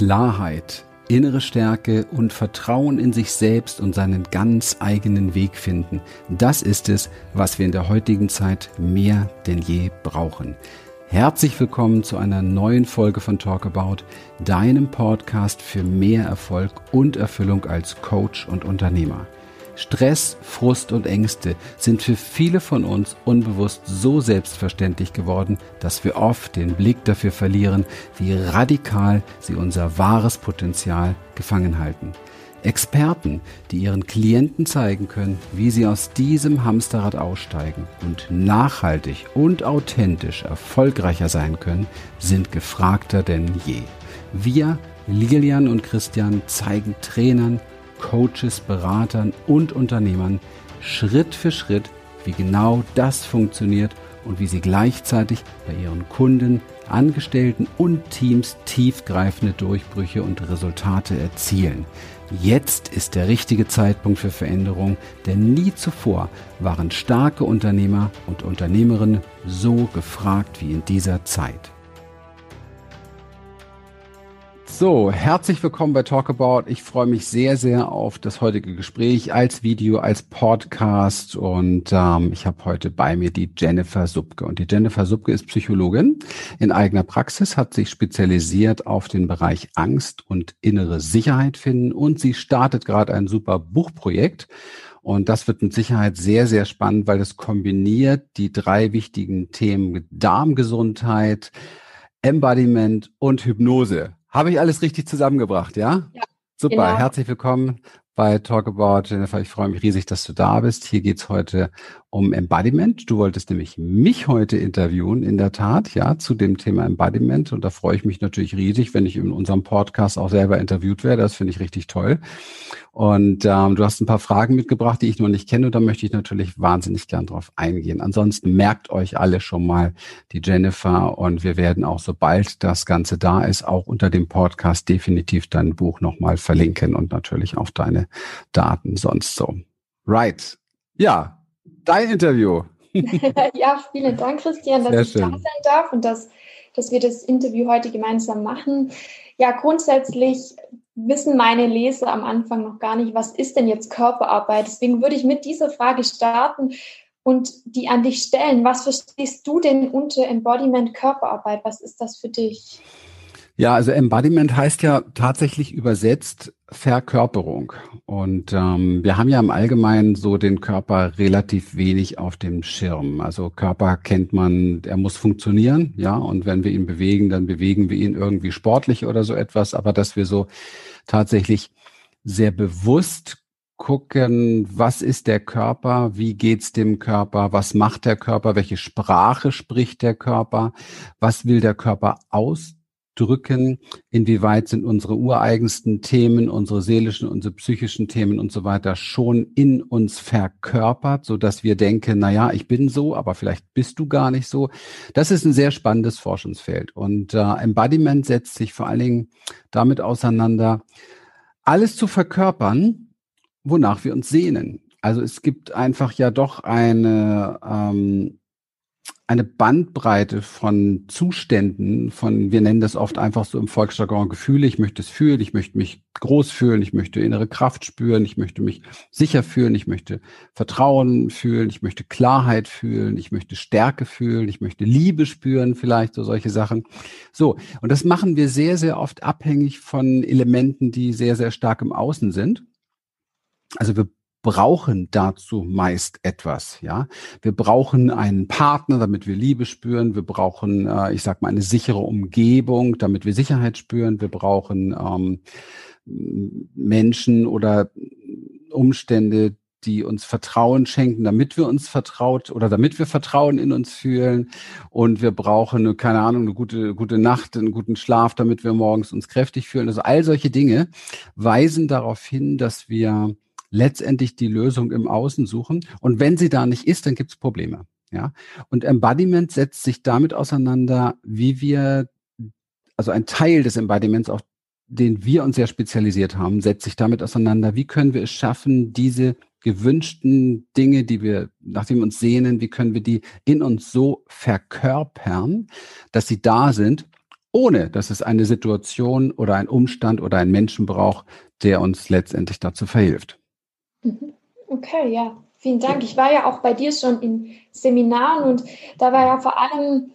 Klarheit, innere Stärke und Vertrauen in sich selbst und seinen ganz eigenen Weg finden. Das ist es, was wir in der heutigen Zeit mehr denn je brauchen. Herzlich willkommen zu einer neuen Folge von Talk About, deinem Podcast für mehr Erfolg und Erfüllung als Coach und Unternehmer. Stress, Frust und Ängste sind für viele von uns unbewusst so selbstverständlich geworden, dass wir oft den Blick dafür verlieren, wie radikal sie unser wahres Potenzial gefangen halten. Experten, die ihren Klienten zeigen können, wie sie aus diesem Hamsterrad aussteigen und nachhaltig und authentisch erfolgreicher sein können, sind gefragter denn je. Wir, Lilian und Christian, zeigen Trainern, Coaches, Beratern und Unternehmern Schritt für Schritt, wie genau das funktioniert und wie sie gleichzeitig bei ihren Kunden, Angestellten und Teams tiefgreifende Durchbrüche und Resultate erzielen. Jetzt ist der richtige Zeitpunkt für Veränderung, denn nie zuvor waren starke Unternehmer und Unternehmerinnen so gefragt wie in dieser Zeit. So, herzlich willkommen bei Talkabout. Ich freue mich sehr, sehr auf das heutige Gespräch als Video, als Podcast und ähm, ich habe heute bei mir die Jennifer Subke. Und die Jennifer Subke ist Psychologin in eigener Praxis, hat sich spezialisiert auf den Bereich Angst und innere Sicherheit finden und sie startet gerade ein super Buchprojekt. Und das wird mit Sicherheit sehr, sehr spannend, weil es kombiniert die drei wichtigen Themen Darmgesundheit, Embodiment und Hypnose. Habe ich alles richtig zusammengebracht, ja? Ja. Super, genau. herzlich willkommen bei Talk About Jennifer. Ich freue mich riesig, dass du da bist. Hier geht's heute um Embodiment. Du wolltest nämlich mich heute interviewen, in der Tat, ja, zu dem Thema Embodiment. Und da freue ich mich natürlich riesig, wenn ich in unserem Podcast auch selber interviewt werde. Das finde ich richtig toll. Und ähm, du hast ein paar Fragen mitgebracht, die ich noch nicht kenne. Und da möchte ich natürlich wahnsinnig gern drauf eingehen. Ansonsten merkt euch alle schon mal die Jennifer. Und wir werden auch, sobald das Ganze da ist, auch unter dem Podcast definitiv dein Buch nochmal verlinken und natürlich auch deine Daten sonst so. Right. Ja, dein Interview. ja, vielen Dank, Christian, dass Sehr ich schön. da sein darf und dass, dass wir das Interview heute gemeinsam machen. Ja, grundsätzlich wissen meine Leser am Anfang noch gar nicht, was ist denn jetzt Körperarbeit? Deswegen würde ich mit dieser Frage starten und die an dich stellen. Was verstehst du denn unter Embodiment Körperarbeit? Was ist das für dich? Ja, also Embodiment heißt ja tatsächlich übersetzt Verkörperung. Und ähm, wir haben ja im Allgemeinen so den Körper relativ wenig auf dem Schirm. Also Körper kennt man, er muss funktionieren, ja. Und wenn wir ihn bewegen, dann bewegen wir ihn irgendwie sportlich oder so etwas. Aber dass wir so tatsächlich sehr bewusst gucken, was ist der Körper, wie geht's dem Körper, was macht der Körper, welche Sprache spricht der Körper, was will der Körper aus drücken, inwieweit sind unsere ureigensten Themen, unsere seelischen, unsere psychischen Themen und so weiter schon in uns verkörpert, so dass wir denken, na ja, ich bin so, aber vielleicht bist du gar nicht so. Das ist ein sehr spannendes Forschungsfeld und äh, Embodiment setzt sich vor allen Dingen damit auseinander, alles zu verkörpern, wonach wir uns sehnen. Also es gibt einfach ja doch eine ähm, eine Bandbreite von Zuständen, von, wir nennen das oft einfach so im Volksjargon Gefühle, ich möchte es fühlen, ich möchte mich groß fühlen, ich möchte innere Kraft spüren, ich möchte mich sicher fühlen, ich möchte Vertrauen fühlen, ich möchte Klarheit fühlen, ich möchte Stärke fühlen, ich möchte Liebe spüren, vielleicht so solche Sachen. So, und das machen wir sehr, sehr oft abhängig von Elementen, die sehr, sehr stark im Außen sind. Also wir brauchen dazu meist etwas, ja. Wir brauchen einen Partner, damit wir Liebe spüren. Wir brauchen, äh, ich sag mal, eine sichere Umgebung, damit wir Sicherheit spüren. Wir brauchen ähm, Menschen oder Umstände, die uns Vertrauen schenken, damit wir uns vertraut oder damit wir Vertrauen in uns fühlen. Und wir brauchen, eine, keine Ahnung, eine gute, gute Nacht, einen guten Schlaf, damit wir morgens uns kräftig fühlen. Also all solche Dinge weisen darauf hin, dass wir letztendlich die Lösung im Außen suchen. Und wenn sie da nicht ist, dann gibt es Probleme. Ja. Und Embodiment setzt sich damit auseinander, wie wir, also ein Teil des Embodiments auch den wir uns ja spezialisiert haben, setzt sich damit auseinander, wie können wir es schaffen, diese gewünschten Dinge, die wir, nachdem wir uns sehnen, wie können wir die in uns so verkörpern, dass sie da sind ohne dass es eine Situation oder ein Umstand oder ein Menschen braucht, der uns letztendlich dazu verhilft. Mhm. Okay, ja, vielen Dank. Ich war ja auch bei dir schon in Seminaren und da war ja vor allem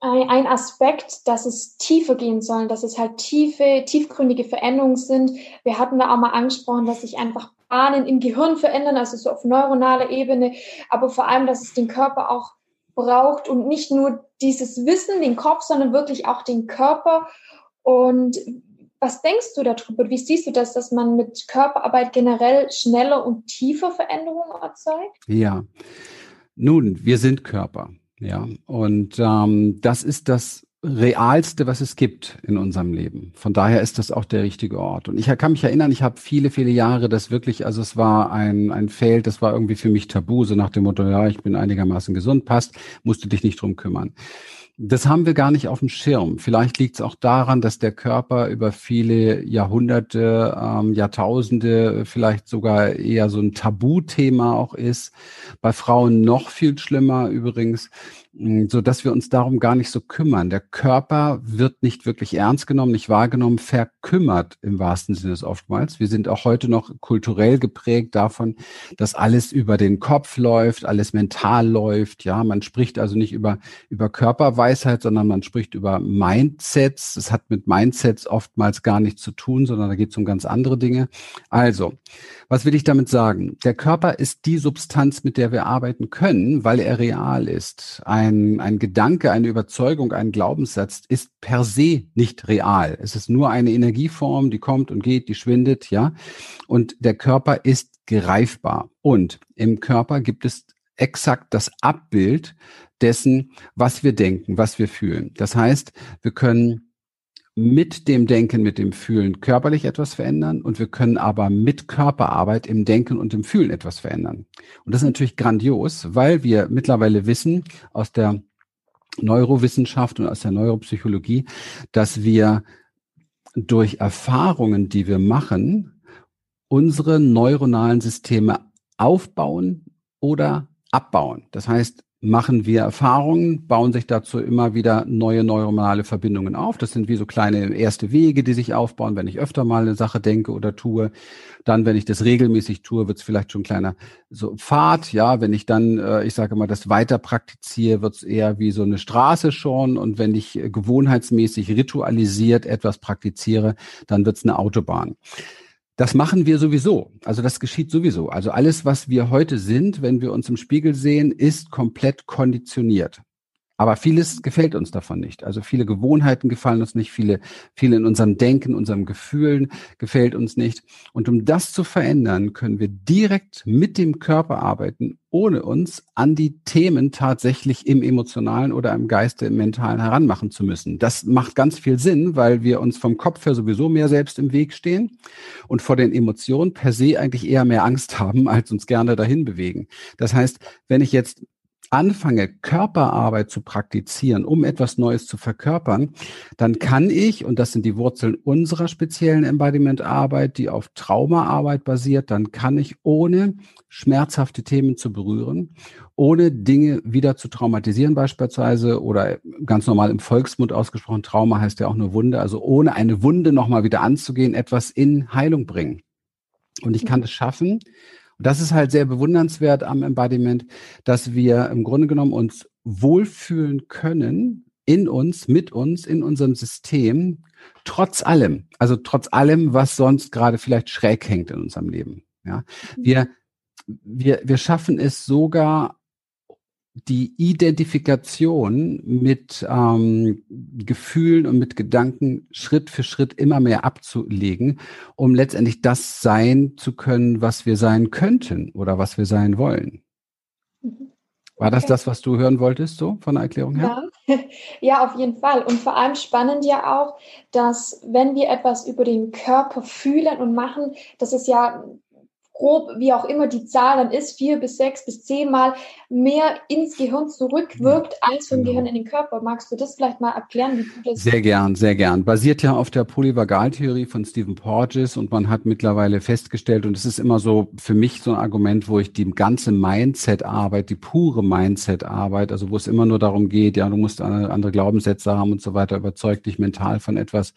ein Aspekt, dass es tiefer gehen soll, dass es halt tiefe, tiefgründige Veränderungen sind. Wir hatten da auch mal angesprochen, dass sich einfach Bahnen im Gehirn verändern, also so auf neuronaler Ebene, aber vor allem, dass es den Körper auch braucht und nicht nur dieses Wissen, den Kopf, sondern wirklich auch den Körper. Und was denkst du darüber? Wie siehst du das, dass man mit Körperarbeit generell schneller und tiefer Veränderungen erzeugt? Ja, nun, wir sind Körper. Ja, und ähm, das ist das Realste, was es gibt in unserem Leben. Von daher ist das auch der richtige Ort. Und ich kann mich erinnern, ich habe viele, viele Jahre das wirklich, also es war ein, ein Feld, das war irgendwie für mich tabu, so nach dem Motto, ja, ich bin einigermaßen gesund, passt, musst du dich nicht drum kümmern. Das haben wir gar nicht auf dem Schirm. Vielleicht liegt es auch daran, dass der Körper über viele Jahrhunderte, ähm, Jahrtausende vielleicht sogar eher so ein Tabuthema auch ist. Bei Frauen noch viel schlimmer übrigens. Mm, so dass wir uns darum gar nicht so kümmern. Der Körper wird nicht wirklich ernst genommen, nicht wahrgenommen, verkümmert im wahrsten Sinne des oftmals. Wir sind auch heute noch kulturell geprägt davon, dass alles über den Kopf läuft, alles mental läuft. Ja, man spricht also nicht über, über Körperweisheit, sondern man spricht über Mindsets. Es hat mit Mindsets oftmals gar nichts zu tun, sondern da geht es um ganz andere Dinge. Also, was will ich damit sagen? Der Körper ist die Substanz, mit der wir arbeiten können, weil er real ist. Ein, ein Gedanke, eine Überzeugung, ein Glaubenssatz ist per se nicht real. Es ist nur eine Energieform, die kommt und geht, die schwindet, ja. Und der Körper ist greifbar. Und im Körper gibt es exakt das Abbild dessen, was wir denken, was wir fühlen. Das heißt, wir können mit dem Denken, mit dem Fühlen körperlich etwas verändern und wir können aber mit Körperarbeit im Denken und im Fühlen etwas verändern. Und das ist natürlich grandios, weil wir mittlerweile wissen aus der Neurowissenschaft und aus der Neuropsychologie, dass wir durch Erfahrungen, die wir machen, unsere neuronalen Systeme aufbauen oder abbauen. Das heißt, machen wir Erfahrungen, bauen sich dazu immer wieder neue neuronale Verbindungen auf. Das sind wie so kleine erste Wege, die sich aufbauen, wenn ich öfter mal eine Sache denke oder tue. Dann, wenn ich das regelmäßig tue, wird es vielleicht schon kleiner so Pfad. Ja, wenn ich dann, äh, ich sage mal, das weiter praktiziere, wird es eher wie so eine Straße schon. Und wenn ich gewohnheitsmäßig ritualisiert etwas praktiziere, dann wird es eine Autobahn. Das machen wir sowieso. Also das geschieht sowieso. Also alles, was wir heute sind, wenn wir uns im Spiegel sehen, ist komplett konditioniert. Aber vieles gefällt uns davon nicht. Also viele Gewohnheiten gefallen uns nicht, viele, viele in unserem Denken, unserem Gefühlen gefällt uns nicht. Und um das zu verändern, können wir direkt mit dem Körper arbeiten, ohne uns an die Themen tatsächlich im emotionalen oder im Geiste, im mentalen heranmachen zu müssen. Das macht ganz viel Sinn, weil wir uns vom Kopf her sowieso mehr selbst im Weg stehen und vor den Emotionen per se eigentlich eher mehr Angst haben, als uns gerne dahin bewegen. Das heißt, wenn ich jetzt anfange, Körperarbeit zu praktizieren, um etwas Neues zu verkörpern, dann kann ich, und das sind die Wurzeln unserer speziellen Embodiment-Arbeit, die auf Traumaarbeit basiert, dann kann ich ohne schmerzhafte Themen zu berühren, ohne Dinge wieder zu traumatisieren beispielsweise oder ganz normal im Volksmund ausgesprochen, Trauma heißt ja auch nur Wunde, also ohne eine Wunde nochmal wieder anzugehen, etwas in Heilung bringen. Und ich kann es schaffen, das ist halt sehr bewundernswert am Embodiment, dass wir im Grunde genommen uns wohlfühlen können in uns, mit uns, in unserem System, trotz allem, also trotz allem, was sonst gerade vielleicht schräg hängt in unserem Leben. Ja, mhm. wir, wir, wir schaffen es sogar die Identifikation mit ähm, Gefühlen und mit Gedanken Schritt für Schritt immer mehr abzulegen, um letztendlich das sein zu können, was wir sein könnten oder was wir sein wollen. Mhm. War das das, was du hören wolltest, so von der Erklärung her? Ja. ja, auf jeden Fall. Und vor allem spannend ja auch, dass wenn wir etwas über den Körper fühlen und machen, dass es ja grob, wie auch immer die Zahl dann ist, vier bis sechs bis zehnmal mehr ins Gehirn zurückwirkt als vom genau. Gehirn in den Körper. Magst du das vielleicht mal erklären, wie du das? Sehr gern, sehr gern. Basiert ja auf der Polyvagaltheorie von Stephen Porges und man hat mittlerweile festgestellt, und es ist immer so für mich so ein Argument, wo ich die ganze Mindset-Arbeit, die pure Mindset-Arbeit, also wo es immer nur darum geht, ja, du musst andere Glaubenssätze haben und so weiter, überzeugt dich mental von etwas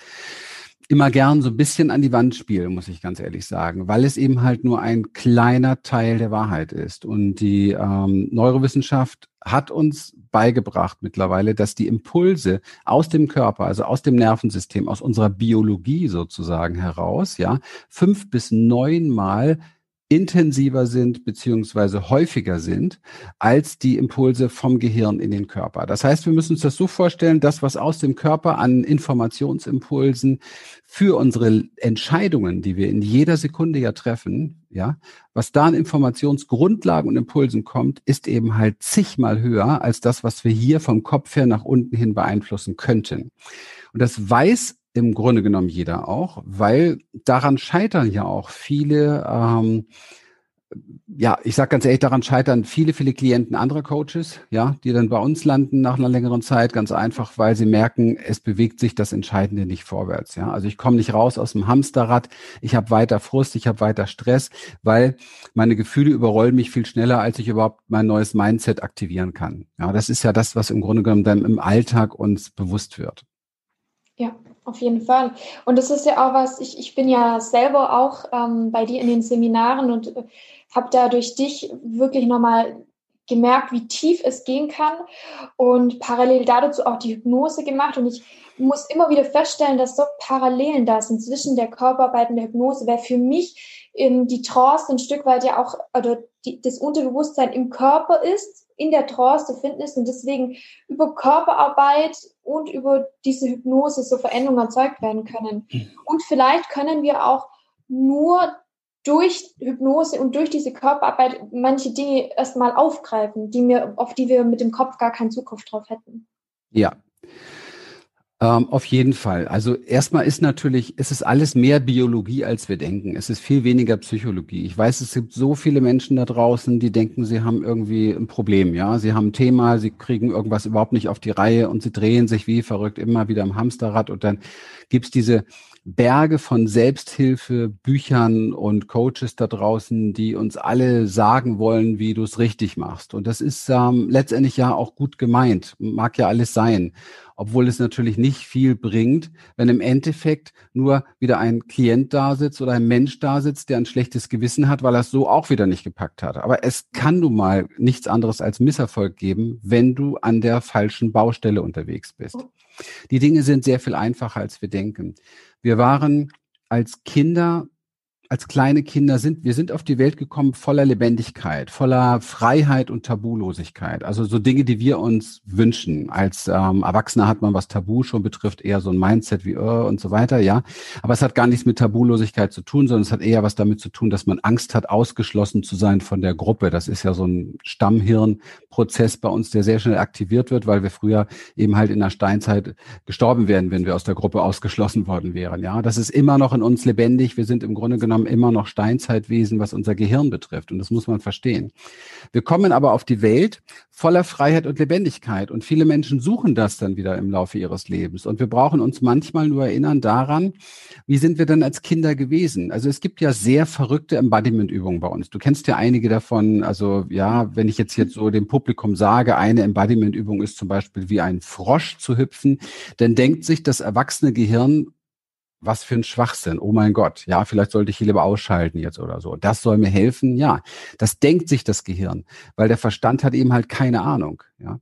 immer gern so ein bisschen an die Wand spielen, muss ich ganz ehrlich sagen, weil es eben halt nur ein kleiner Teil der Wahrheit ist. Und die ähm, Neurowissenschaft hat uns beigebracht mittlerweile, dass die Impulse aus dem Körper, also aus dem Nervensystem, aus unserer Biologie sozusagen heraus, ja, fünf bis neunmal intensiver sind beziehungsweise häufiger sind als die Impulse vom Gehirn in den Körper. Das heißt, wir müssen uns das so vorstellen, das, was aus dem Körper an Informationsimpulsen für unsere Entscheidungen, die wir in jeder Sekunde ja treffen, ja, was da an Informationsgrundlagen und Impulsen kommt, ist eben halt zigmal höher als das, was wir hier vom Kopf her nach unten hin beeinflussen könnten. Und das weiß im Grunde genommen jeder auch, weil daran scheitern ja auch viele, ähm, ja, ich sage ganz ehrlich, daran scheitern viele, viele Klienten anderer Coaches, ja, die dann bei uns landen nach einer längeren Zeit, ganz einfach, weil sie merken, es bewegt sich das Entscheidende nicht vorwärts. Ja, also ich komme nicht raus aus dem Hamsterrad, ich habe weiter Frust, ich habe weiter Stress, weil meine Gefühle überrollen mich viel schneller, als ich überhaupt mein neues Mindset aktivieren kann. Ja, das ist ja das, was im Grunde genommen dann im Alltag uns bewusst wird. Auf jeden Fall. Und das ist ja auch was, ich, ich bin ja selber auch ähm, bei dir in den Seminaren und äh, habe da durch dich wirklich nochmal gemerkt, wie tief es gehen kann und parallel dazu auch die Hypnose gemacht. Und ich muss immer wieder feststellen, dass so Parallelen da sind zwischen der Körperarbeit und der Hypnose, weil für mich ähm, die Trance ein Stück weit ja auch, oder die, das Unterbewusstsein im Körper ist in der Trance zu finden ist und deswegen über Körperarbeit und über diese Hypnose so Veränderungen erzeugt werden können. Und vielleicht können wir auch nur durch Hypnose und durch diese Körperarbeit manche Dinge erstmal aufgreifen, die wir, auf die wir mit dem Kopf gar keinen Zugriff drauf hätten. Ja, ähm, auf jeden Fall. Also erstmal ist natürlich, es ist alles mehr Biologie, als wir denken. Es ist viel weniger Psychologie. Ich weiß, es gibt so viele Menschen da draußen, die denken, sie haben irgendwie ein Problem. Ja, sie haben ein Thema, sie kriegen irgendwas überhaupt nicht auf die Reihe und sie drehen sich wie verrückt immer wieder im Hamsterrad und dann gibt's diese Berge von Selbsthilfe, Büchern und Coaches da draußen, die uns alle sagen wollen, wie du es richtig machst. Und das ist ähm, letztendlich ja auch gut gemeint, mag ja alles sein, obwohl es natürlich nicht viel bringt, wenn im Endeffekt nur wieder ein Klient da sitzt oder ein Mensch da sitzt, der ein schlechtes Gewissen hat, weil er es so auch wieder nicht gepackt hat. Aber es kann nun mal nichts anderes als Misserfolg geben, wenn du an der falschen Baustelle unterwegs bist. Die Dinge sind sehr viel einfacher, als wir denken. Wir waren als Kinder als kleine Kinder sind, wir sind auf die Welt gekommen voller Lebendigkeit, voller Freiheit und Tabulosigkeit. Also so Dinge, die wir uns wünschen. Als ähm, Erwachsener hat man, was Tabu schon betrifft, eher so ein Mindset wie uh, und so weiter, ja. Aber es hat gar nichts mit Tabulosigkeit zu tun, sondern es hat eher was damit zu tun, dass man Angst hat, ausgeschlossen zu sein von der Gruppe. Das ist ja so ein Stammhirnprozess bei uns, der sehr schnell aktiviert wird, weil wir früher eben halt in der Steinzeit gestorben wären, wenn wir aus der Gruppe ausgeschlossen worden wären. Ja, das ist immer noch in uns lebendig. Wir sind im Grunde genommen immer noch Steinzeitwesen, was unser Gehirn betrifft. Und das muss man verstehen. Wir kommen aber auf die Welt voller Freiheit und Lebendigkeit. Und viele Menschen suchen das dann wieder im Laufe ihres Lebens. Und wir brauchen uns manchmal nur erinnern daran, wie sind wir dann als Kinder gewesen? Also es gibt ja sehr verrückte Embodiment-Übungen bei uns. Du kennst ja einige davon. Also ja, wenn ich jetzt jetzt so dem Publikum sage, eine Embodiment-Übung ist zum Beispiel wie ein Frosch zu hüpfen, dann denkt sich das erwachsene Gehirn, was für ein Schwachsinn. Oh mein Gott, ja, vielleicht sollte ich hier lieber ausschalten jetzt oder so. Das soll mir helfen. Ja, das denkt sich das Gehirn, weil der Verstand hat eben halt keine Ahnung. Ja,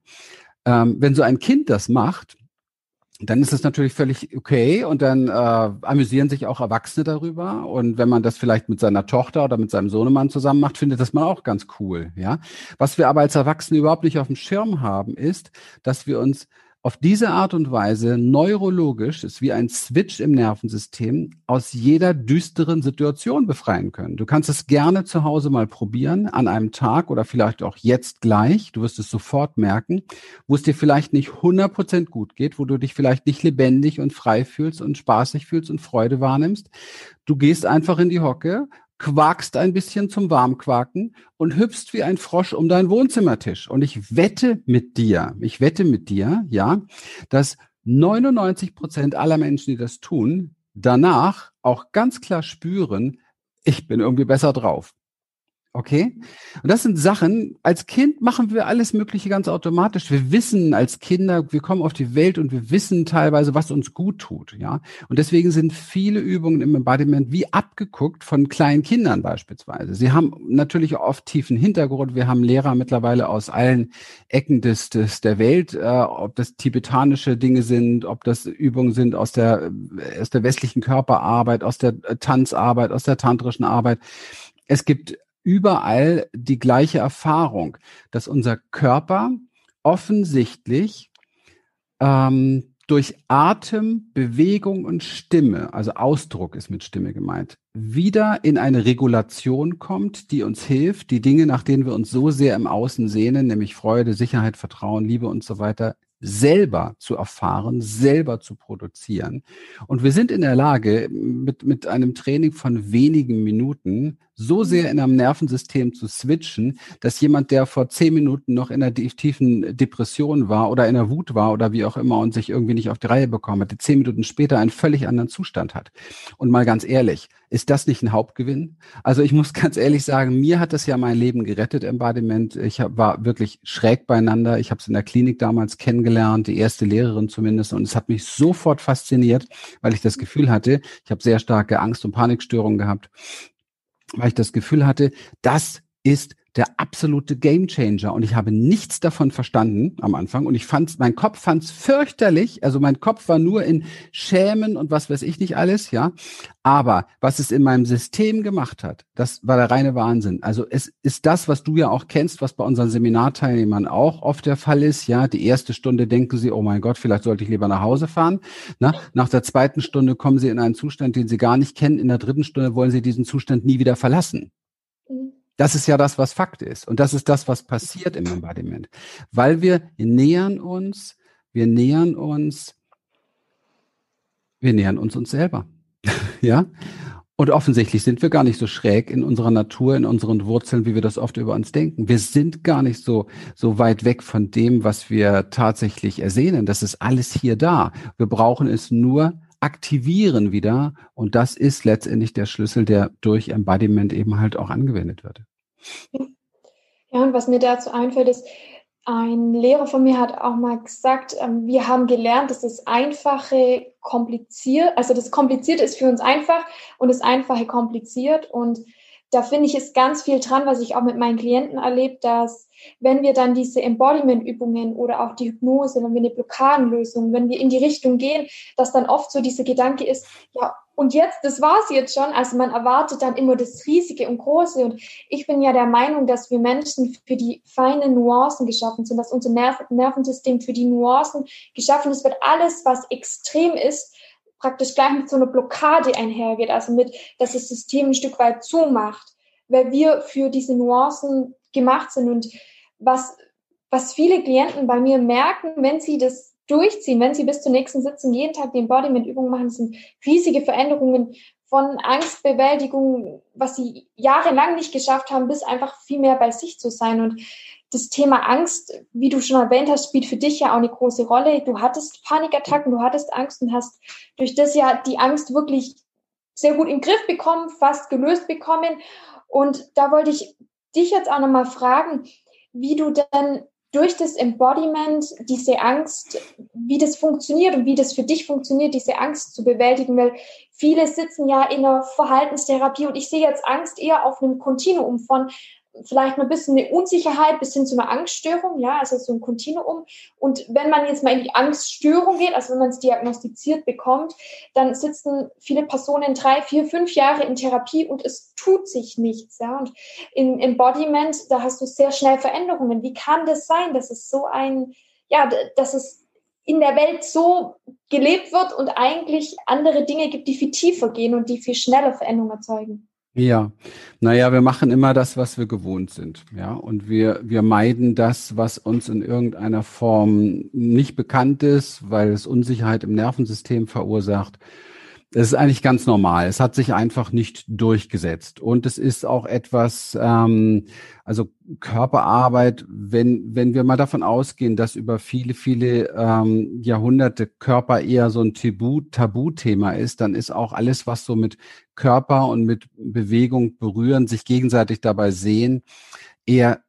ähm, wenn so ein Kind das macht, dann ist es natürlich völlig okay und dann äh, amüsieren sich auch Erwachsene darüber. Und wenn man das vielleicht mit seiner Tochter oder mit seinem Sohnemann zusammen macht, findet das man auch ganz cool. Ja, was wir aber als Erwachsene überhaupt nicht auf dem Schirm haben, ist, dass wir uns auf diese Art und Weise neurologisch ist wie ein Switch im Nervensystem aus jeder düsteren Situation befreien können. Du kannst es gerne zu Hause mal probieren, an einem Tag oder vielleicht auch jetzt gleich. Du wirst es sofort merken, wo es dir vielleicht nicht 100% gut geht, wo du dich vielleicht nicht lebendig und frei fühlst und spaßig fühlst und Freude wahrnimmst. Du gehst einfach in die Hocke, quakst ein bisschen zum Warmquaken und hüpfst wie ein Frosch um deinen Wohnzimmertisch. Und ich wette mit dir, ich wette mit dir, ja, dass 99 Prozent aller Menschen, die das tun, danach auch ganz klar spüren, ich bin irgendwie besser drauf. Okay? Und das sind Sachen, als Kind machen wir alles Mögliche ganz automatisch. Wir wissen als Kinder, wir kommen auf die Welt und wir wissen teilweise, was uns gut tut, ja? Und deswegen sind viele Übungen im Embodiment wie abgeguckt von kleinen Kindern beispielsweise. Sie haben natürlich oft tiefen Hintergrund. Wir haben Lehrer mittlerweile aus allen Ecken des, des der Welt, äh, ob das tibetanische Dinge sind, ob das Übungen sind aus der, aus der westlichen Körperarbeit, aus der Tanzarbeit, aus der tantrischen Arbeit. Es gibt überall die gleiche Erfahrung, dass unser Körper offensichtlich ähm, durch Atem, Bewegung und Stimme, also Ausdruck ist mit Stimme gemeint, wieder in eine Regulation kommt, die uns hilft, die Dinge, nach denen wir uns so sehr im Außen sehnen, nämlich Freude, Sicherheit, Vertrauen, Liebe und so weiter, selber zu erfahren, selber zu produzieren. Und wir sind in der Lage, mit, mit einem Training von wenigen Minuten so sehr in einem Nervensystem zu switchen, dass jemand, der vor zehn Minuten noch in einer tiefen Depression war oder in der Wut war oder wie auch immer und sich irgendwie nicht auf die Reihe bekommen hat, zehn Minuten später einen völlig anderen Zustand hat. Und mal ganz ehrlich, ist das nicht ein Hauptgewinn? Also ich muss ganz ehrlich sagen, mir hat das ja mein Leben gerettet, Embodiment. Ich war wirklich schräg beieinander. Ich habe es in der Klinik damals kennengelernt, die erste Lehrerin zumindest. Und es hat mich sofort fasziniert, weil ich das Gefühl hatte, ich habe sehr starke Angst- und Panikstörungen gehabt weil ich das Gefühl hatte, das ist der absolute Gamechanger und ich habe nichts davon verstanden am Anfang. Und ich fand mein Kopf fand es fürchterlich, also mein Kopf war nur in Schämen und was weiß ich nicht alles, ja, aber was es in meinem System gemacht hat, das war der reine Wahnsinn. Also es ist das, was du ja auch kennst, was bei unseren Seminarteilnehmern auch oft der Fall ist, ja, die erste Stunde denken sie, oh mein Gott, vielleicht sollte ich lieber nach Hause fahren, Na, nach der zweiten Stunde kommen sie in einen Zustand, den sie gar nicht kennen, in der dritten Stunde wollen sie diesen Zustand nie wieder verlassen. Das ist ja das, was Fakt ist. Und das ist das, was passiert im Embodiment. Weil wir nähern uns, wir nähern uns, wir nähern uns uns selber. ja? Und offensichtlich sind wir gar nicht so schräg in unserer Natur, in unseren Wurzeln, wie wir das oft über uns denken. Wir sind gar nicht so, so weit weg von dem, was wir tatsächlich ersehnen. Das ist alles hier da. Wir brauchen es nur aktivieren wieder. Und das ist letztendlich der Schlüssel, der durch Embodiment eben halt auch angewendet wird. Ja, und was mir dazu einfällt, ist, ein Lehrer von mir hat auch mal gesagt, ähm, wir haben gelernt, dass das Einfache kompliziert, also das Komplizierte ist für uns einfach und das Einfache kompliziert. Und da finde ich, ist ganz viel dran, was ich auch mit meinen Klienten erlebt, dass wenn wir dann diese Embodiment-Übungen oder auch die Hypnose, wenn wir eine Blockadenlösung, wenn wir in die Richtung gehen, dass dann oft so dieser Gedanke ist, ja, und jetzt, das war's jetzt schon. Also man erwartet dann immer das Riesige und Große. Und ich bin ja der Meinung, dass wir Menschen für die feinen Nuancen geschaffen sind, dass unser Nerv Nervensystem für die Nuancen geschaffen ist, wird alles, was extrem ist, praktisch gleich mit so einer Blockade einhergeht, also mit, dass das System ein Stück weit zumacht, weil wir für diese Nuancen gemacht sind und was, was viele Klienten bei mir merken, wenn sie das durchziehen, wenn sie bis zur nächsten Sitzung jeden Tag die Embodiment-Übungen machen, sind riesige Veränderungen von Angstbewältigung, was sie jahrelang nicht geschafft haben, bis einfach viel mehr bei sich zu sein. Und das Thema Angst, wie du schon erwähnt hast, spielt für dich ja auch eine große Rolle. Du hattest Panikattacken, du hattest Angst und hast durch das ja die Angst wirklich sehr gut in den Griff bekommen, fast gelöst bekommen. Und da wollte ich dich jetzt auch nochmal fragen, wie du denn durch das Embodiment diese Angst, wie das funktioniert und wie das für dich funktioniert, diese Angst zu bewältigen, weil viele sitzen ja in einer Verhaltenstherapie und ich sehe jetzt Angst eher auf einem Kontinuum von vielleicht noch ein bisschen eine Unsicherheit bis hin zu einer Angststörung, ja, also so ein Kontinuum. Und wenn man jetzt mal in die Angststörung geht, also wenn man es diagnostiziert bekommt, dann sitzen viele Personen drei, vier, fünf Jahre in Therapie und es tut sich nichts, ja. Und im Embodiment, da hast du sehr schnell Veränderungen. Wie kann das sein, dass es so ein, ja, dass es in der Welt so gelebt wird und eigentlich andere Dinge gibt, die viel tiefer gehen und die viel schneller Veränderungen erzeugen? Ja, naja, wir machen immer das, was wir gewohnt sind, ja, und wir, wir meiden das, was uns in irgendeiner Form nicht bekannt ist, weil es Unsicherheit im Nervensystem verursacht. Es ist eigentlich ganz normal. Es hat sich einfach nicht durchgesetzt. Und es ist auch etwas, ähm, also Körperarbeit, wenn, wenn wir mal davon ausgehen, dass über viele, viele ähm, Jahrhunderte Körper eher so ein Tabu, Tabuthema ist, dann ist auch alles, was so mit Körper und mit Bewegung berühren, sich gegenseitig dabei sehen, eher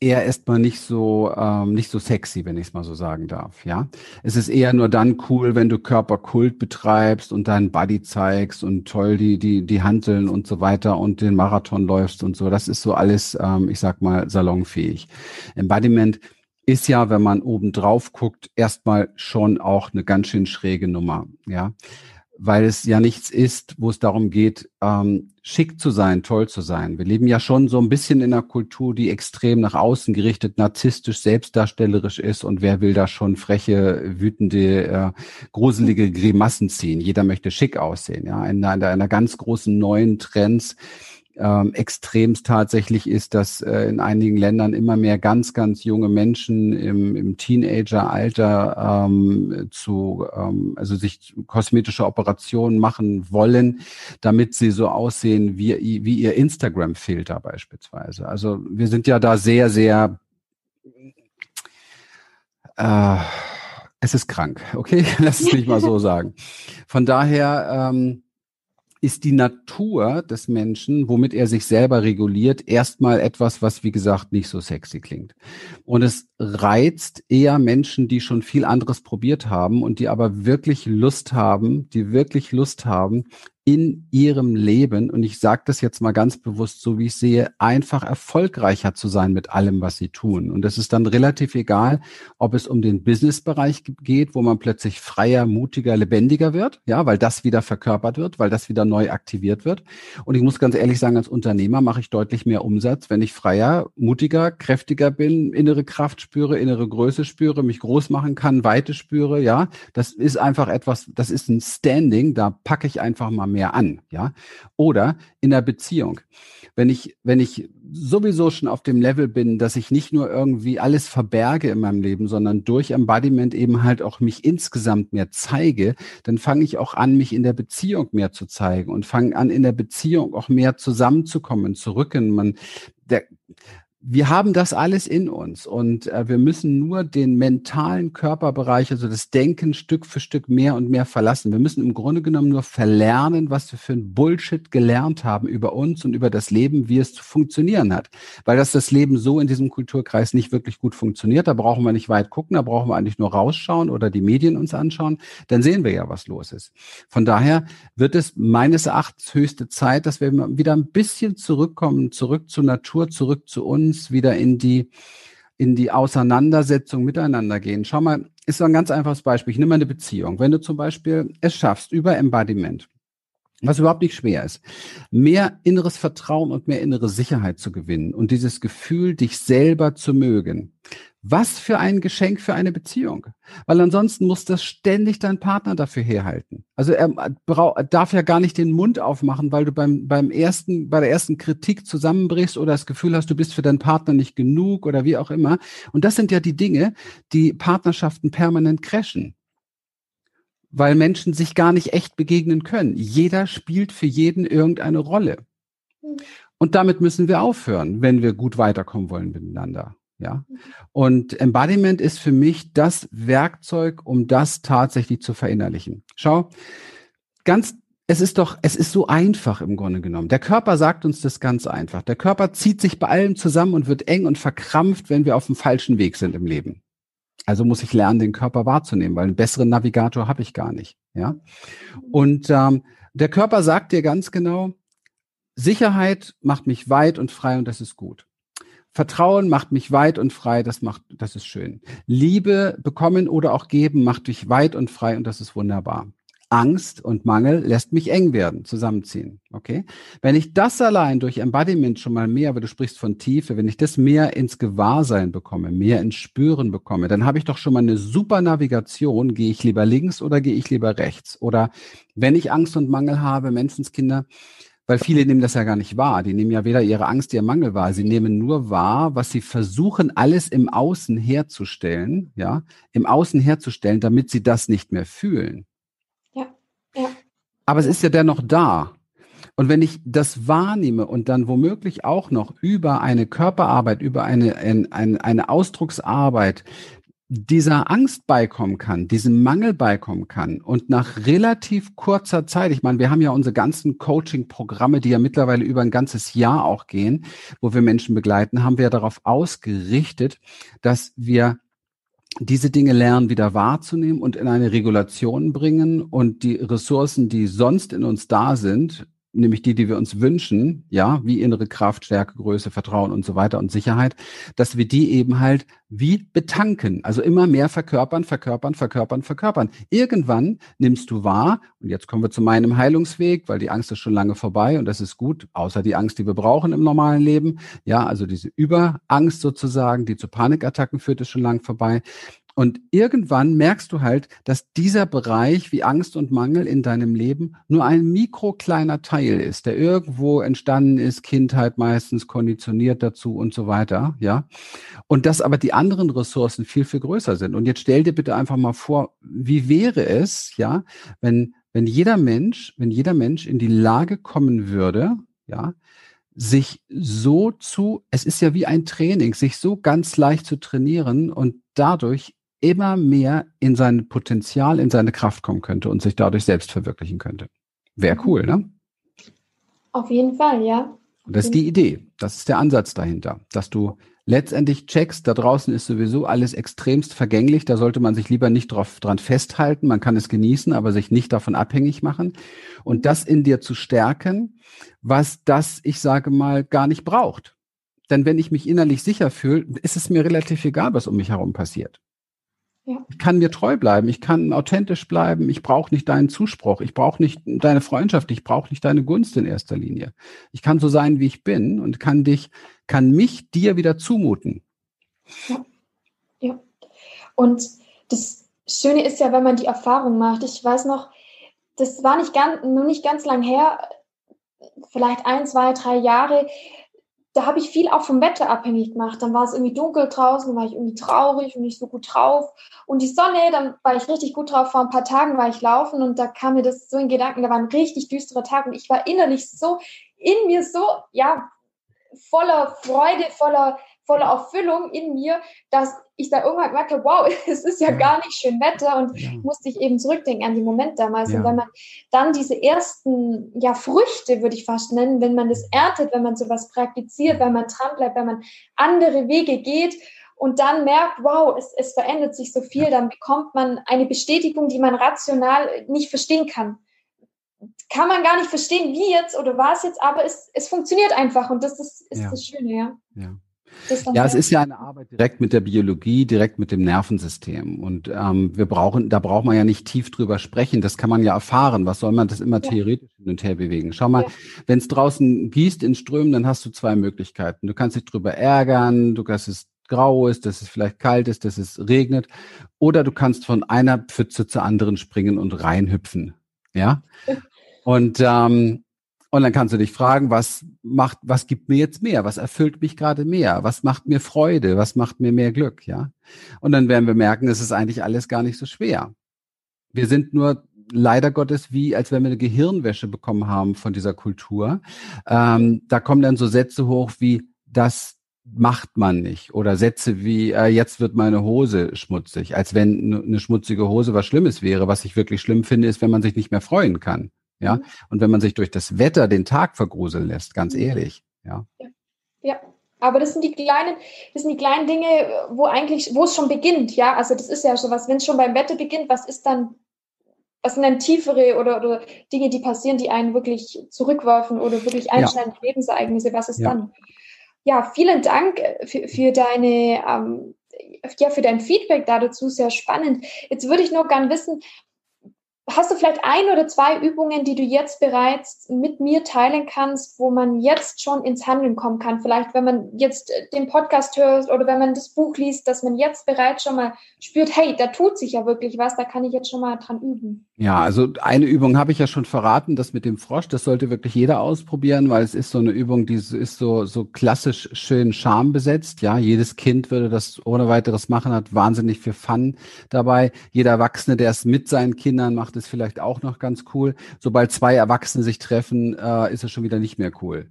eher erstmal nicht so ähm, nicht so sexy, wenn ich es mal so sagen darf. Ja, es ist eher nur dann cool, wenn du Körperkult betreibst und deinen Body zeigst und toll die die die Hanteln und so weiter und den Marathon läufst und so. Das ist so alles, ähm, ich sag mal salonfähig. Embodiment ist ja, wenn man oben drauf guckt, erstmal schon auch eine ganz schön schräge Nummer. Ja, weil es ja nichts ist, wo es darum geht, ähm, schick zu sein, toll zu sein. Wir leben ja schon so ein bisschen in einer Kultur, die extrem nach außen gerichtet, narzisstisch, selbstdarstellerisch ist und wer will da schon freche, wütende, äh, gruselige Grimassen ziehen? Jeder möchte schick aussehen. Ja, in einer, einer ganz großen neuen Trends ähm, extremst tatsächlich ist, dass äh, in einigen Ländern immer mehr ganz, ganz junge Menschen im, im Teenageralter ähm, zu, ähm, also sich kosmetische Operationen machen wollen, damit sie so aussehen wie, wie ihr Instagram-Filter beispielsweise. Also wir sind ja da sehr, sehr äh, es ist krank, okay? Lass es mich mal so sagen. Von daher ähm, ist die Natur des Menschen, womit er sich selber reguliert, erstmal etwas, was wie gesagt nicht so sexy klingt. Und es reizt eher Menschen, die schon viel anderes probiert haben und die aber wirklich Lust haben, die wirklich Lust haben, in ihrem Leben, und ich sage das jetzt mal ganz bewusst, so wie ich sehe, einfach erfolgreicher zu sein mit allem, was sie tun. Und es ist dann relativ egal, ob es um den Businessbereich geht, wo man plötzlich freier, mutiger, lebendiger wird, ja, weil das wieder verkörpert wird, weil das wieder neu aktiviert wird. Und ich muss ganz ehrlich sagen, als Unternehmer mache ich deutlich mehr Umsatz, wenn ich freier, mutiger, kräftiger bin, innere Kraft spüre, innere Größe spüre, mich groß machen kann, Weite spüre, ja. Das ist einfach etwas, das ist ein Standing, da packe ich einfach mal mehr an, ja. Oder in der Beziehung. Wenn ich, wenn ich sowieso schon auf dem Level bin, dass ich nicht nur irgendwie alles verberge in meinem Leben, sondern durch Embodiment eben halt auch mich insgesamt mehr zeige, dann fange ich auch an, mich in der Beziehung mehr zu zeigen und fange an, in der Beziehung auch mehr zusammenzukommen, zu rücken. Man, der, wir haben das alles in uns und äh, wir müssen nur den mentalen Körperbereich, also das Denken Stück für Stück mehr und mehr verlassen. Wir müssen im Grunde genommen nur verlernen, was wir für ein Bullshit gelernt haben über uns und über das Leben, wie es zu funktionieren hat. Weil das das Leben so in diesem Kulturkreis nicht wirklich gut funktioniert. Da brauchen wir nicht weit gucken, da brauchen wir eigentlich nur rausschauen oder die Medien uns anschauen. Dann sehen wir ja, was los ist. Von daher wird es meines Erachtens höchste Zeit, dass wir wieder ein bisschen zurückkommen, zurück zur Natur, zurück zu uns uns wieder in die, in die Auseinandersetzung miteinander gehen. Schau mal, ist so ein ganz einfaches Beispiel. Ich nehme mal eine Beziehung. Wenn du zum Beispiel es schaffst, über Embodiment, was überhaupt nicht schwer ist, mehr inneres Vertrauen und mehr innere Sicherheit zu gewinnen und dieses Gefühl, dich selber zu mögen, was für ein Geschenk für eine Beziehung. Weil ansonsten muss das ständig dein Partner dafür herhalten. Also er darf ja gar nicht den Mund aufmachen, weil du beim, beim ersten, bei der ersten Kritik zusammenbrichst oder das Gefühl hast, du bist für deinen Partner nicht genug oder wie auch immer. Und das sind ja die Dinge, die Partnerschaften permanent crashen. Weil Menschen sich gar nicht echt begegnen können. Jeder spielt für jeden irgendeine Rolle. Hm. Und damit müssen wir aufhören, wenn wir gut weiterkommen wollen miteinander. Ja. Mhm. Und Embodiment ist für mich das Werkzeug, um das tatsächlich zu verinnerlichen. Schau, ganz, es ist doch, es ist so einfach im Grunde genommen. Der Körper sagt uns das ganz einfach. Der Körper zieht sich bei allem zusammen und wird eng und verkrampft, wenn wir auf dem falschen Weg sind im Leben. Also muss ich lernen, den Körper wahrzunehmen, weil einen besseren Navigator habe ich gar nicht. Ja. Und ähm, der Körper sagt dir ganz genau, Sicherheit macht mich weit und frei und das ist gut. Vertrauen macht mich weit und frei, das macht, das ist schön. Liebe bekommen oder auch geben macht mich weit und frei und das ist wunderbar. Angst und Mangel lässt mich eng werden, zusammenziehen. Okay? Wenn ich das allein durch Embodiment schon mal mehr, aber du sprichst von Tiefe, wenn ich das mehr ins Gewahrsein bekomme, mehr ins Spüren bekomme, dann habe ich doch schon mal eine super Navigation. Gehe ich lieber links oder gehe ich lieber rechts? Oder wenn ich Angst und Mangel habe, Menschenskinder, weil viele nehmen das ja gar nicht wahr. Die nehmen ja weder ihre Angst, ihr Mangel wahr. Sie nehmen nur wahr, was sie versuchen, alles im Außen herzustellen, ja, im Außen herzustellen, damit sie das nicht mehr fühlen. Ja. ja. Aber es ist ja dennoch da. Und wenn ich das wahrnehme und dann womöglich auch noch über eine Körperarbeit, über eine, eine, eine Ausdrucksarbeit dieser Angst beikommen kann, diesem Mangel beikommen kann und nach relativ kurzer Zeit, ich meine, wir haben ja unsere ganzen Coaching-Programme, die ja mittlerweile über ein ganzes Jahr auch gehen, wo wir Menschen begleiten, haben wir ja darauf ausgerichtet, dass wir diese Dinge lernen, wieder wahrzunehmen und in eine Regulation bringen und die Ressourcen, die sonst in uns da sind, nämlich die, die wir uns wünschen, ja, wie innere Kraft, Stärke, Größe, Vertrauen und so weiter und Sicherheit, dass wir die eben halt wie betanken, also immer mehr verkörpern, verkörpern, verkörpern, verkörpern. Irgendwann nimmst du wahr, und jetzt kommen wir zu meinem Heilungsweg, weil die Angst ist schon lange vorbei und das ist gut, außer die Angst, die wir brauchen im normalen Leben, ja, also diese Überangst sozusagen, die zu Panikattacken führt, ist schon lange vorbei. Und irgendwann merkst du halt, dass dieser Bereich wie Angst und Mangel in deinem Leben nur ein mikrokleiner Teil ist, der irgendwo entstanden ist, Kindheit meistens konditioniert dazu und so weiter, ja. Und dass aber die anderen Ressourcen viel, viel größer sind. Und jetzt stell dir bitte einfach mal vor, wie wäre es, ja, wenn, wenn jeder Mensch, wenn jeder Mensch in die Lage kommen würde, ja, sich so zu, es ist ja wie ein Training, sich so ganz leicht zu trainieren und dadurch immer mehr in sein Potenzial, in seine Kraft kommen könnte und sich dadurch selbst verwirklichen könnte. Wäre mhm. cool, ne? Auf jeden Fall, ja. Und das ist die Idee. Das ist der Ansatz dahinter, dass du letztendlich checkst, da draußen ist sowieso alles extremst vergänglich. Da sollte man sich lieber nicht drauf, dran festhalten. Man kann es genießen, aber sich nicht davon abhängig machen. Und mhm. das in dir zu stärken, was das, ich sage mal, gar nicht braucht. Denn wenn ich mich innerlich sicher fühle, ist es mir relativ egal, was um mich herum passiert. Ja. Ich kann mir treu bleiben, ich kann authentisch bleiben, ich brauche nicht deinen Zuspruch, ich brauche nicht deine Freundschaft, ich brauche nicht deine Gunst in erster Linie. Ich kann so sein, wie ich bin und kann dich, kann mich dir wieder zumuten. Ja. ja. Und das Schöne ist ja, wenn man die Erfahrung macht. Ich weiß noch, das war nicht ganz, nur nicht ganz lang her, vielleicht ein, zwei, drei Jahre, da habe ich viel auch vom Wetter abhängig gemacht. Dann war es irgendwie dunkel draußen, war ich irgendwie traurig und nicht so gut drauf. Und die Sonne, dann war ich richtig gut drauf. Vor ein paar Tagen war ich laufen und da kam mir das so in Gedanken, da war ein richtig düsterer Tag und ich war innerlich so, in mir so, ja, voller Freude, voller voller Erfüllung in mir, dass ich da irgendwann gemerkt habe, wow, es ist ja, ja. gar nicht schön Wetter und ja. musste ich eben zurückdenken an den Moment damals. Ja. Und wenn man dann diese ersten ja, Früchte, würde ich fast nennen, wenn man das erntet, wenn man sowas praktiziert, wenn man dranbleibt, wenn man andere Wege geht und dann merkt, wow, es, es verändert sich so viel, dann bekommt man eine Bestätigung, die man rational nicht verstehen kann kann man gar nicht verstehen, wie jetzt oder was jetzt, aber es, es funktioniert einfach und das ist, ist ja. das Schöne, ja. ja. Ja, es ist ja eine Arbeit direkt mit der Biologie, direkt mit dem Nervensystem. Und ähm, wir brauchen, da braucht man ja nicht tief drüber sprechen. Das kann man ja erfahren. Was soll man das immer ja. theoretisch hin und her bewegen? Schau mal, ja. wenn es draußen gießt in Strömen, dann hast du zwei Möglichkeiten. Du kannst dich drüber ärgern, du kannst es grau ist, dass es vielleicht kalt ist, dass es regnet. Oder du kannst von einer Pfütze zur anderen springen und reinhüpfen. Ja. Und ähm, und dann kannst du dich fragen, was macht, was gibt mir jetzt mehr? Was erfüllt mich gerade mehr? Was macht mir Freude? Was macht mir mehr Glück? Ja. Und dann werden wir merken, es ist eigentlich alles gar nicht so schwer. Wir sind nur leider Gottes wie, als wenn wir eine Gehirnwäsche bekommen haben von dieser Kultur. Ähm, da kommen dann so Sätze hoch wie, das macht man nicht. Oder Sätze wie, äh, jetzt wird meine Hose schmutzig. Als wenn eine schmutzige Hose was Schlimmes wäre. Was ich wirklich schlimm finde, ist, wenn man sich nicht mehr freuen kann. Ja. Mhm. Und wenn man sich durch das Wetter den Tag vergruseln lässt, ganz mhm. ehrlich. Ja. ja. ja. Aber das sind die kleinen, das sind die kleinen Dinge, wo eigentlich, wo es schon beginnt, ja. Also das ist ja schon was, wenn es schon beim Wetter beginnt, was ist dann, was sind dann tiefere oder, oder Dinge, die passieren, die einen wirklich zurückwerfen oder wirklich einschneidende ja. Lebensereignisse, was ist ja. dann? Ja, vielen Dank für, für deine, ähm, ja, für dein Feedback da dazu, sehr spannend. Jetzt würde ich noch gern wissen, Hast du vielleicht ein oder zwei Übungen, die du jetzt bereits mit mir teilen kannst, wo man jetzt schon ins Handeln kommen kann? Vielleicht, wenn man jetzt äh, den Podcast hört oder wenn man das Buch liest, dass man jetzt bereits schon mal spürt, hey, da tut sich ja wirklich was, da kann ich jetzt schon mal dran üben. Ja, also eine Übung habe ich ja schon verraten, das mit dem Frosch, das sollte wirklich jeder ausprobieren, weil es ist so eine Übung, die ist so, so klassisch schön schambesetzt. Ja, jedes Kind würde das ohne weiteres machen, hat wahnsinnig viel Fun dabei. Jeder Erwachsene, der es mit seinen Kindern macht, ist vielleicht auch noch ganz cool. Sobald zwei Erwachsene sich treffen, äh, ist es schon wieder nicht mehr cool.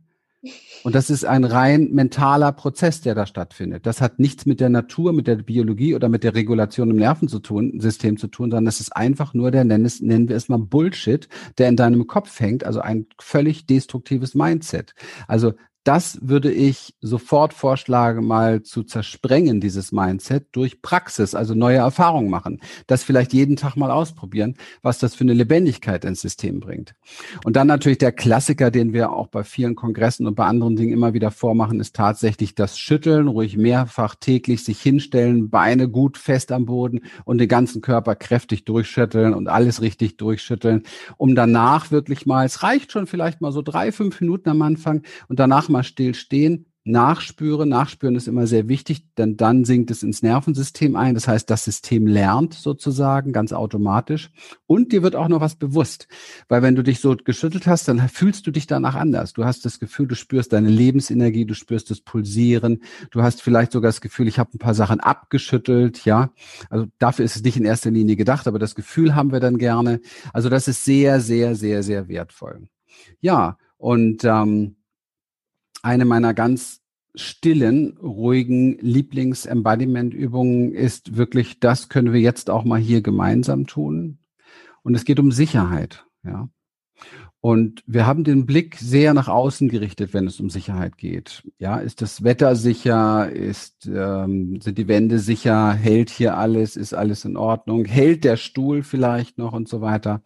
Und das ist ein rein mentaler Prozess, der da stattfindet. Das hat nichts mit der Natur, mit der Biologie oder mit der Regulation im Nervensystem zu tun, sondern es ist einfach nur der, nennen wir es mal Bullshit, der in deinem Kopf hängt, also ein völlig destruktives Mindset. Also das würde ich sofort vorschlagen, mal zu zersprengen, dieses Mindset, durch Praxis, also neue Erfahrungen machen. Das vielleicht jeden Tag mal ausprobieren, was das für eine Lebendigkeit ins System bringt. Und dann natürlich der Klassiker, den wir auch bei vielen Kongressen und bei anderen Dingen immer wieder vormachen, ist tatsächlich das Schütteln, ruhig mehrfach täglich sich hinstellen, Beine gut fest am Boden und den ganzen Körper kräftig durchschütteln und alles richtig durchschütteln, um danach wirklich mal, es reicht schon vielleicht mal so drei, fünf Minuten am Anfang und danach mal mal still stehen, nachspüren. Nachspüren ist immer sehr wichtig, denn dann sinkt es ins Nervensystem ein. Das heißt, das System lernt sozusagen ganz automatisch. Und dir wird auch noch was bewusst. Weil wenn du dich so geschüttelt hast, dann fühlst du dich danach anders. Du hast das Gefühl, du spürst deine Lebensenergie, du spürst das Pulsieren. Du hast vielleicht sogar das Gefühl, ich habe ein paar Sachen abgeschüttelt. Ja, also dafür ist es nicht in erster Linie gedacht, aber das Gefühl haben wir dann gerne. Also das ist sehr, sehr, sehr, sehr wertvoll. Ja, und ähm, eine meiner ganz stillen, ruhigen Lieblings-Embodiment-Übungen ist wirklich, das können wir jetzt auch mal hier gemeinsam tun. Und es geht um Sicherheit, ja. Und wir haben den Blick sehr nach außen gerichtet, wenn es um Sicherheit geht. Ja, ist das Wetter sicher? Ist, ähm, sind die Wände sicher? Hält hier alles? Ist alles in Ordnung? Hält der Stuhl vielleicht noch und so weiter?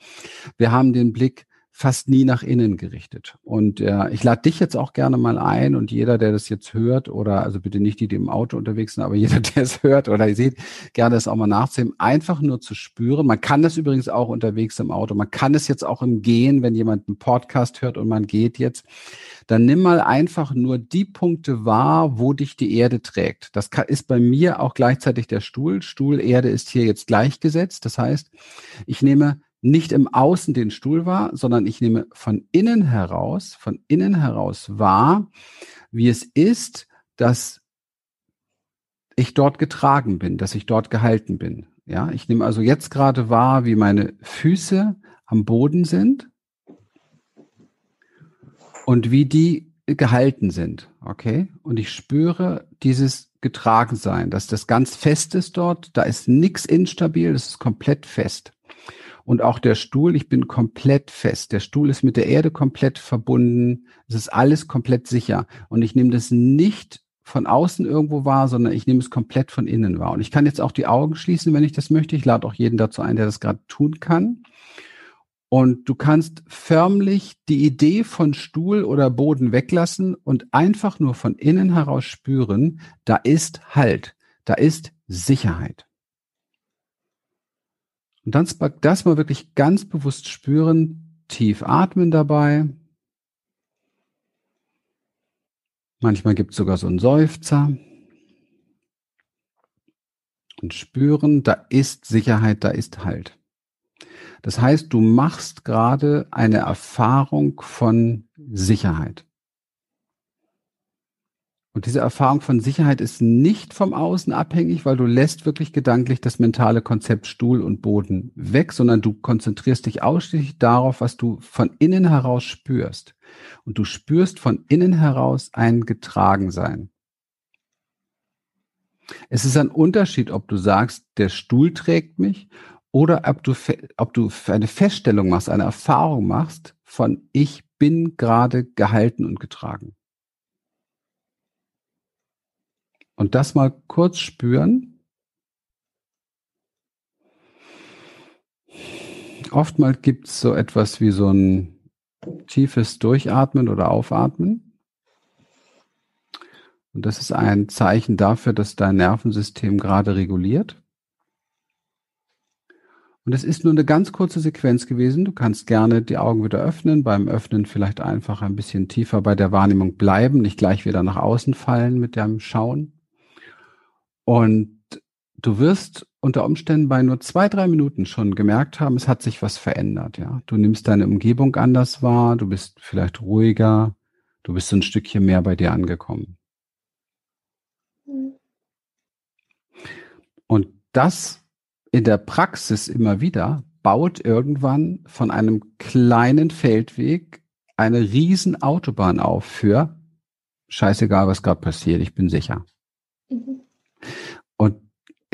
Wir haben den Blick fast nie nach innen gerichtet. Und äh, ich lade dich jetzt auch gerne mal ein und jeder, der das jetzt hört, oder also bitte nicht die, die im Auto unterwegs sind, aber jeder, der es hört oder seht, gerne das auch mal nachzunehmen, einfach nur zu spüren. Man kann das übrigens auch unterwegs im Auto. Man kann es jetzt auch im Gehen, wenn jemand einen Podcast hört und man geht jetzt. Dann nimm mal einfach nur die Punkte wahr, wo dich die Erde trägt. Das ist bei mir auch gleichzeitig der Stuhl. Stuhl, Erde ist hier jetzt gleichgesetzt. Das heißt, ich nehme nicht im Außen den Stuhl wahr, sondern ich nehme von innen heraus, von innen heraus wahr, wie es ist, dass ich dort getragen bin, dass ich dort gehalten bin. Ja, ich nehme also jetzt gerade wahr, wie meine Füße am Boden sind und wie die gehalten sind. Okay? Und ich spüre dieses Getragensein, dass das ganz fest ist dort. Da ist nichts instabil, das ist komplett fest. Und auch der Stuhl, ich bin komplett fest. Der Stuhl ist mit der Erde komplett verbunden. Es ist alles komplett sicher. Und ich nehme das nicht von außen irgendwo wahr, sondern ich nehme es komplett von innen wahr. Und ich kann jetzt auch die Augen schließen, wenn ich das möchte. Ich lade auch jeden dazu ein, der das gerade tun kann. Und du kannst förmlich die Idee von Stuhl oder Boden weglassen und einfach nur von innen heraus spüren, da ist Halt, da ist Sicherheit. Und dann das mal wirklich ganz bewusst spüren, tief atmen dabei. Manchmal gibt es sogar so einen Seufzer. Und spüren, da ist Sicherheit, da ist Halt. Das heißt, du machst gerade eine Erfahrung von Sicherheit. Und diese Erfahrung von Sicherheit ist nicht vom Außen abhängig, weil du lässt wirklich gedanklich das mentale Konzept Stuhl und Boden weg, sondern du konzentrierst dich ausschließlich darauf, was du von innen heraus spürst. Und du spürst von innen heraus ein Getragensein. Es ist ein Unterschied, ob du sagst, der Stuhl trägt mich oder ob du, ob du eine Feststellung machst, eine Erfahrung machst von ich bin gerade gehalten und getragen. Und das mal kurz spüren. Oftmals gibt es so etwas wie so ein tiefes Durchatmen oder Aufatmen. Und das ist ein Zeichen dafür, dass dein Nervensystem gerade reguliert. Und es ist nur eine ganz kurze Sequenz gewesen. Du kannst gerne die Augen wieder öffnen. Beim Öffnen vielleicht einfach ein bisschen tiefer bei der Wahrnehmung bleiben, nicht gleich wieder nach außen fallen mit deinem Schauen. Und du wirst unter Umständen bei nur zwei, drei Minuten schon gemerkt haben, es hat sich was verändert, ja. Du nimmst deine Umgebung anders wahr, du bist vielleicht ruhiger, du bist ein Stückchen mehr bei dir angekommen. Mhm. Und das in der Praxis immer wieder, baut irgendwann von einem kleinen Feldweg eine riesen Autobahn auf für scheißegal, was gerade passiert, ich bin sicher.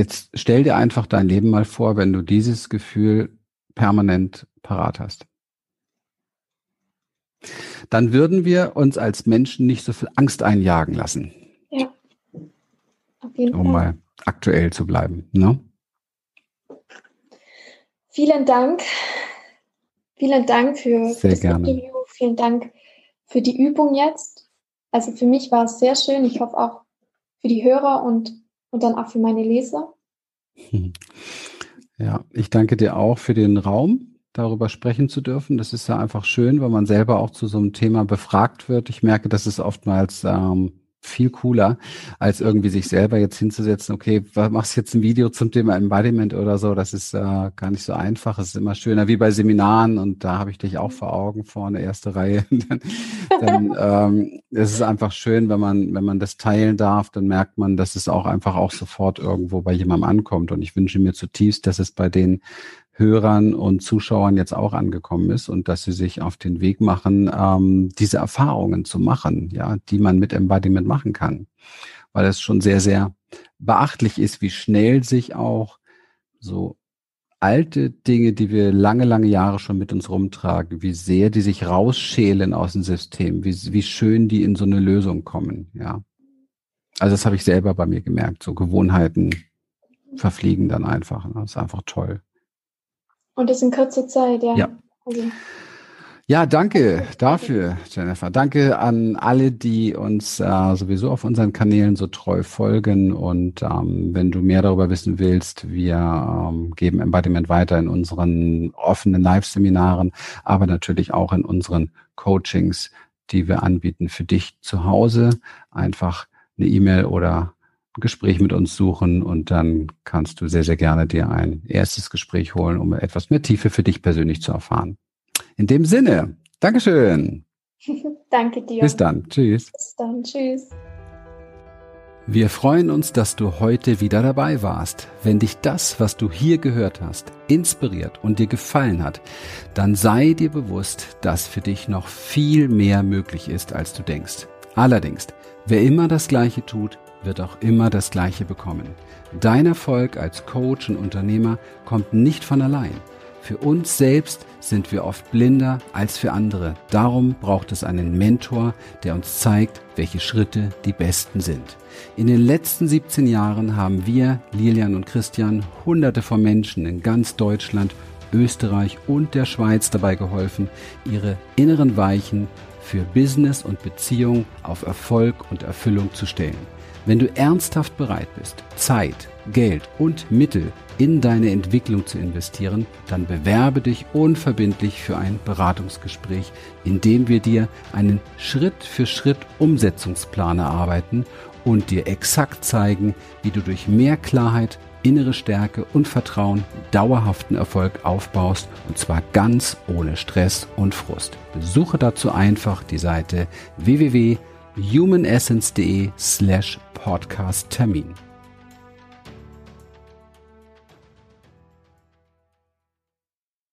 Jetzt stell dir einfach dein Leben mal vor, wenn du dieses Gefühl permanent parat hast. Dann würden wir uns als Menschen nicht so viel Angst einjagen lassen. Ja. Auf jeden um Fall. mal aktuell zu bleiben. Ne? Vielen Dank. Vielen Dank für, für das gerne. Interview. Vielen Dank für die Übung jetzt. Also für mich war es sehr schön. Ich hoffe auch für die Hörer und, und dann auch für meine Leser. Ja, ich danke dir auch für den Raum, darüber sprechen zu dürfen. Das ist ja einfach schön, wenn man selber auch zu so einem Thema befragt wird. Ich merke, dass es oftmals ähm, viel cooler, als irgendwie sich selber jetzt hinzusetzen, okay, machst jetzt ein Video zum Thema Embodiment oder so, das ist äh, gar nicht so einfach. Es ist immer schöner wie bei Seminaren und da habe ich dich auch vor Augen vorne, erste Reihe. dann ähm, es ist einfach schön, wenn man, wenn man das teilen darf, dann merkt man, dass es auch einfach auch sofort irgendwo bei jemandem ankommt. Und ich wünsche mir zutiefst, dass es bei den Hörern und Zuschauern jetzt auch angekommen ist und dass sie sich auf den Weg machen, ähm, diese Erfahrungen zu machen, ja, die man mit Embodiment machen kann. Weil es schon sehr, sehr beachtlich ist, wie schnell sich auch so alte Dinge, die wir lange, lange Jahre schon mit uns rumtragen, wie sehr die sich rausschälen aus dem System, wie, wie schön die in so eine Lösung kommen, ja. Also das habe ich selber bei mir gemerkt. So Gewohnheiten verfliegen dann einfach. Ne? Das ist einfach toll. Und das in kurzer Zeit, ja. Ja. Also. Ja, danke dafür, Jennifer. Danke an alle, die uns äh, sowieso auf unseren Kanälen so treu folgen. Und ähm, wenn du mehr darüber wissen willst, wir ähm, geben Embodiment weiter in unseren offenen Live-Seminaren, aber natürlich auch in unseren Coachings, die wir anbieten für dich zu Hause. Einfach eine E-Mail oder Gespräch mit uns suchen und dann kannst du sehr, sehr gerne dir ein erstes Gespräch holen, um etwas mehr Tiefe für dich persönlich zu erfahren. In dem Sinne, Dankeschön. Danke dir. Bis dann. Tschüss. Bis dann. Tschüss. Wir freuen uns, dass du heute wieder dabei warst. Wenn dich das, was du hier gehört hast, inspiriert und dir gefallen hat, dann sei dir bewusst, dass für dich noch viel mehr möglich ist, als du denkst. Allerdings, wer immer das Gleiche tut, wird auch immer das Gleiche bekommen. Dein Erfolg als Coach und Unternehmer kommt nicht von allein. Für uns selbst sind wir oft blinder als für andere. Darum braucht es einen Mentor, der uns zeigt, welche Schritte die besten sind. In den letzten 17 Jahren haben wir, Lilian und Christian, hunderte von Menschen in ganz Deutschland, Österreich und der Schweiz dabei geholfen, ihre inneren Weichen für Business und Beziehung auf Erfolg und Erfüllung zu stellen. Wenn du ernsthaft bereit bist, Zeit, Geld und Mittel in deine Entwicklung zu investieren, dann bewerbe dich unverbindlich für ein Beratungsgespräch, in dem wir dir einen Schritt für Schritt Umsetzungsplan erarbeiten und dir exakt zeigen, wie du durch mehr Klarheit, innere Stärke und Vertrauen dauerhaften Erfolg aufbaust und zwar ganz ohne Stress und Frust. Besuche dazu einfach die Seite www humanessence.de slash podcast Termin.